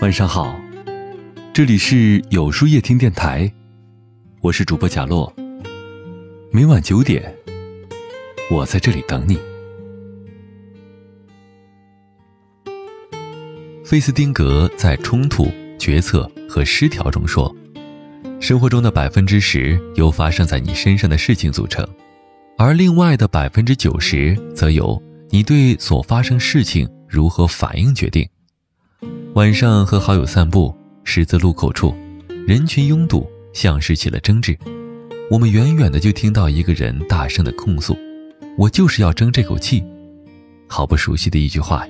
晚上好，这里是有书夜听电台，我是主播贾洛。每晚九点，我在这里等你。费斯汀格在《冲突、决策和失调》中说：“生活中的百分之十由发生在你身上的事情组成，而另外的百分之九十则由你对所发生事情如何反应决定。”晚上和好友散步，十字路口处，人群拥堵，像是起了争执。我们远远的就听到一个人大声的控诉：“我就是要争这口气。”好不熟悉的一句话。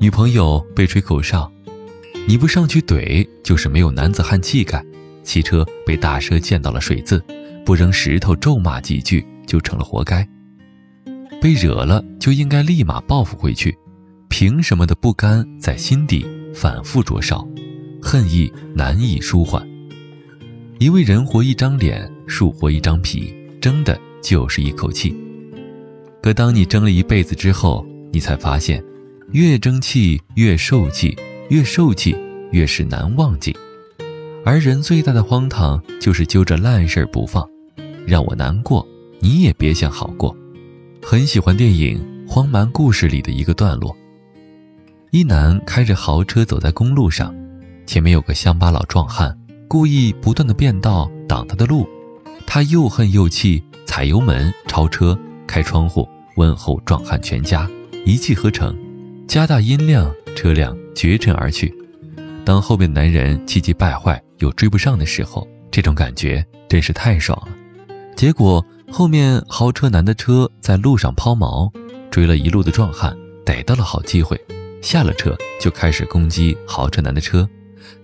女朋友被吹口哨，你不上去怼就是没有男子汉气概。汽车被大车溅到了水渍，不扔石头咒骂几句就成了活该。被惹了就应该立马报复回去，凭什么的不甘在心底。反复灼烧，恨意难以舒缓。因为人活一张脸，树活一张皮，争的就是一口气。可当你争了一辈子之后，你才发现，越争气越受气，越受气越是难忘记。而人最大的荒唐，就是揪着烂事儿不放，让我难过，你也别想好过。很喜欢电影《荒蛮故事》里的一个段落。一男开着豪车走在公路上，前面有个乡巴佬壮汉，故意不断的变道挡他的路，他又恨又气，踩油门超车，开窗户问候壮汉全家，一气呵成，加大音量，车辆绝尘而去。当后面的男人气急败坏又追不上的时候，这种感觉真是太爽了。结果后面豪车男的车在路上抛锚，追了一路的壮汉逮到了好机会。下了车就开始攻击豪车男的车，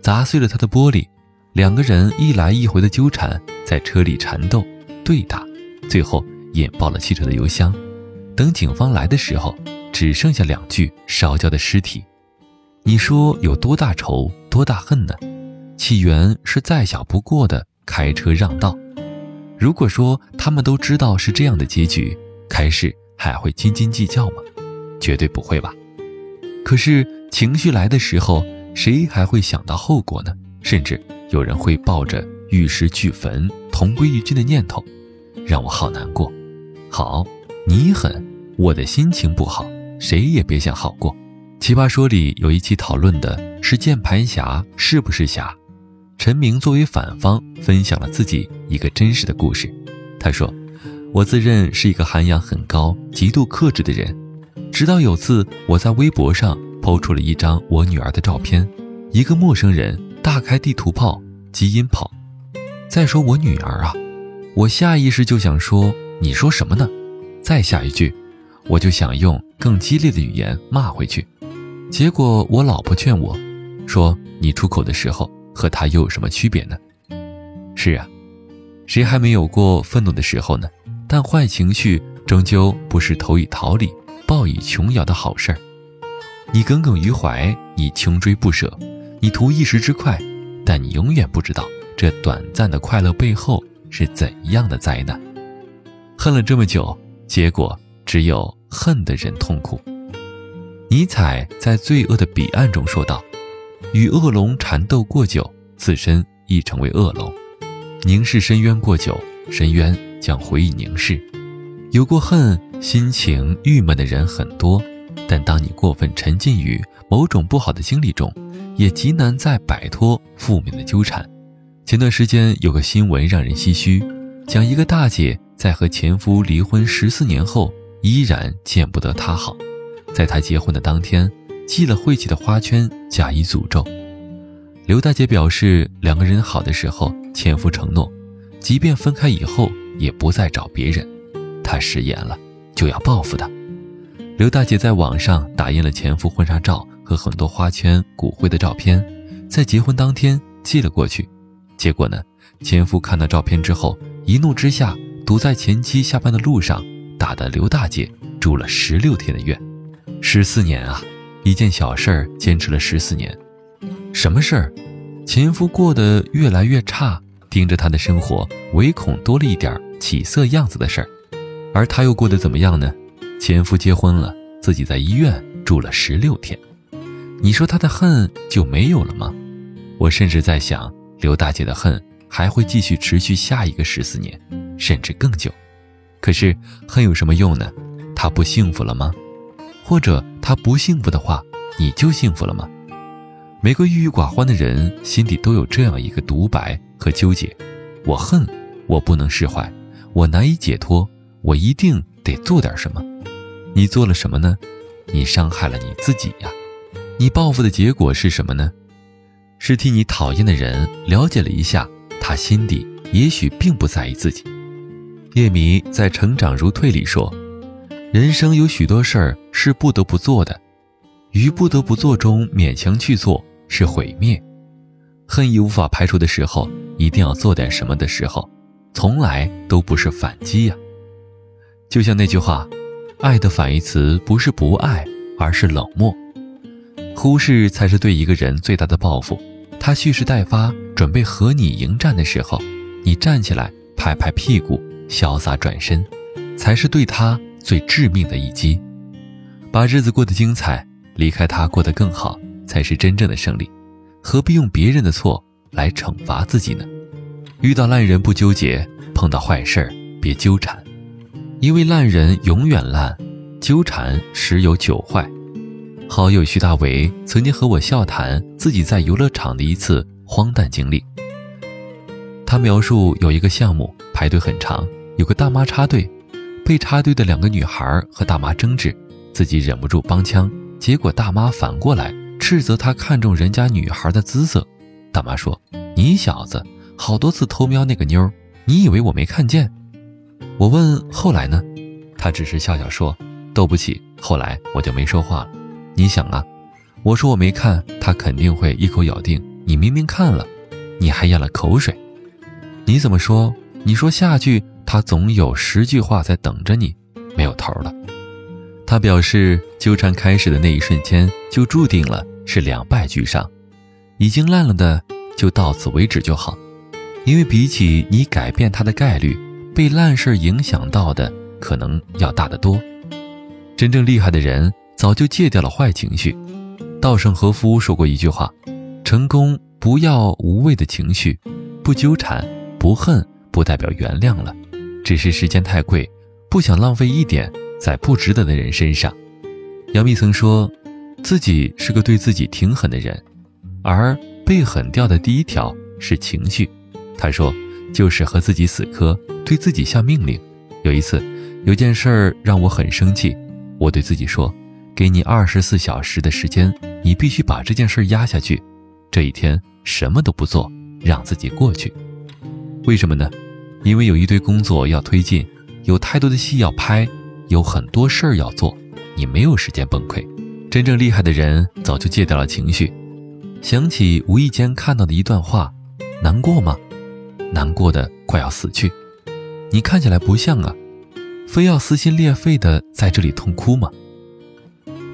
砸碎了他的玻璃。两个人一来一回的纠缠，在车里缠斗、对打，最后引爆了汽车的油箱。等警方来的时候，只剩下两具烧焦的尸体。你说有多大仇、多大恨呢？起源是再小不过的开车让道。如果说他们都知道是这样的结局，开始还会斤斤计较吗？绝对不会吧。可是情绪来的时候，谁还会想到后果呢？甚至有人会抱着玉石俱焚、同归于尽的念头，让我好难过。好，你狠，我的心情不好，谁也别想好过。奇葩说里有一期讨论的是键盘侠是不是侠？陈明作为反方分享了自己一个真实的故事。他说：“我自认是一个涵养很高、极度克制的人。”直到有次，我在微博上抛出了一张我女儿的照片，一个陌生人大开地图炮、基因炮。再说我女儿啊，我下意识就想说：“你说什么呢？”再下一句，我就想用更激烈的语言骂回去。结果我老婆劝我，说：“你出口的时候和她又有什么区别呢？”是啊，谁还没有过愤怒的时候呢？但坏情绪终究不是投以桃李。报以琼瑶的好事儿，你耿耿于怀，你穷追不舍，你图一时之快，但你永远不知道这短暂的快乐背后是怎样的灾难。恨了这么久，结果只有恨的人痛苦。尼采在《罪恶的彼岸》中说道：“与恶龙缠斗过久，自身亦成为恶龙；凝视深渊过久，深渊将回以凝视。”有过恨。心情郁闷的人很多，但当你过分沉浸于某种不好的经历中，也极难再摆脱负面的纠缠。前段时间有个新闻让人唏嘘，讲一个大姐在和前夫离婚十四年后，依然见不得他好，在她结婚的当天，系了晦气的花圈加以诅咒。刘大姐表示，两个人好的时候，前夫承诺，即便分开以后，也不再找别人。她食言了。就要报复他。刘大姐在网上打印了前夫婚纱照和很多花圈、骨灰的照片，在结婚当天寄了过去。结果呢，前夫看到照片之后，一怒之下堵在前妻下班的路上，打得刘大姐住了十六天的院。十四年啊，一件小事儿坚持了十四年。什么事儿？前夫过得越来越差，盯着他的生活，唯恐多了一点起色样子的事儿。而他又过得怎么样呢？前夫结婚了，自己在医院住了十六天。你说他的恨就没有了吗？我甚至在想，刘大姐的恨还会继续持续下一个十四年，甚至更久。可是恨有什么用呢？她不幸福了吗？或者她不幸福的话，你就幸福了吗？每个郁郁寡欢的人心底都有这样一个独白和纠结：我恨，我不能释怀，我难以解脱，我一定得做点什么。你做了什么呢？你伤害了你自己呀。你报复的结果是什么呢？是替你讨厌的人了解了一下，他心底也许并不在意自己。叶迷在《成长如退》里说：“人生有许多事儿是不得不做的，于不得不做中勉强去做是毁灭。恨意无法排除的时候，一定要做点什么的时候，从来都不是反击呀。就像那句话，爱的反义词不是不爱，而是冷漠。”忽视才是对一个人最大的报复。他蓄势待发，准备和你迎战的时候，你站起来拍拍屁股，潇洒转身，才是对他最致命的一击。把日子过得精彩，离开他过得更好，才是真正的胜利。何必用别人的错来惩罚自己呢？遇到烂人不纠结，碰到坏事儿别纠缠，因为烂人永远烂，纠缠十有九坏。好友徐大为曾经和我笑谈自己在游乐场的一次荒诞经历。他描述有一个项目排队很长，有个大妈插队，被插队的两个女孩和大妈争执，自己忍不住帮腔，结果大妈反过来斥责他看中人家女孩的姿色。大妈说：“你小子好多次偷瞄那个妞，你以为我没看见？”我问后来呢？他只是笑笑说：“斗不起。”后来我就没说话了。你想啊，我说我没看，他肯定会一口咬定你明明看了，你还咽了口水。你怎么说？你说下句，他总有十句话在等着你，没有头了。他表示，纠缠开始的那一瞬间就注定了是两败俱伤，已经烂了的就到此为止就好，因为比起你改变他的概率，被烂事影响到的可能要大得多。真正厉害的人。早就戒掉了坏情绪。稻盛和夫说过一句话：“成功不要无谓的情绪，不纠缠，不恨，不代表原谅了，只是时间太贵，不想浪费一点在不值得的人身上。”杨幂曾说，自己是个对自己挺狠的人，而被狠掉的第一条是情绪。她说，就是和自己死磕，对自己下命令。有一次，有件事儿让我很生气，我对自己说。给你二十四小时的时间，你必须把这件事压下去。这一天什么都不做，让自己过去。为什么呢？因为有一堆工作要推进，有太多的戏要拍，有很多事儿要做，你没有时间崩溃。真正厉害的人早就戒掉了情绪。想起无意间看到的一段话，难过吗？难过的快要死去。你看起来不像啊，非要撕心裂肺的在这里痛哭吗？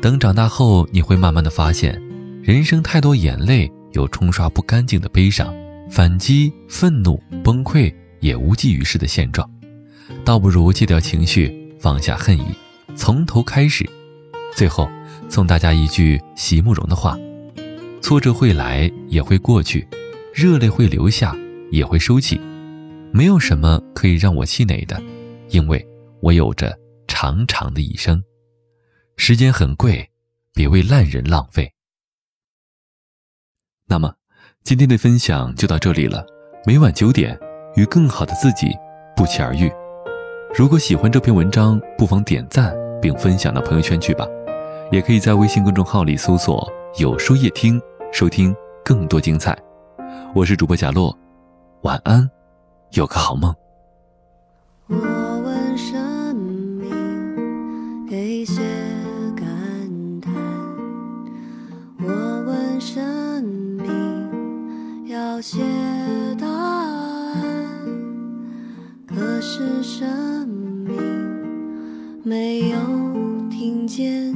等长大后，你会慢慢的发现，人生太多眼泪，有冲刷不干净的悲伤，反击、愤怒、崩溃也无济于事的现状，倒不如戒掉情绪，放下恨意，从头开始。最后，送大家一句席慕容的话：挫折会来，也会过去；热泪会流下，也会收起。没有什么可以让我气馁的，因为我有着长长的一生。时间很贵，别为烂人浪费。那么，今天的分享就到这里了。每晚九点，与更好的自己不期而遇。如果喜欢这篇文章，不妨点赞并分享到朋友圈去吧。也可以在微信公众号里搜索“有书夜听”，收听更多精彩。我是主播贾洛，晚安，有个好梦。我问生命给些感叹，我问生命要些答案，可是生命没有听见。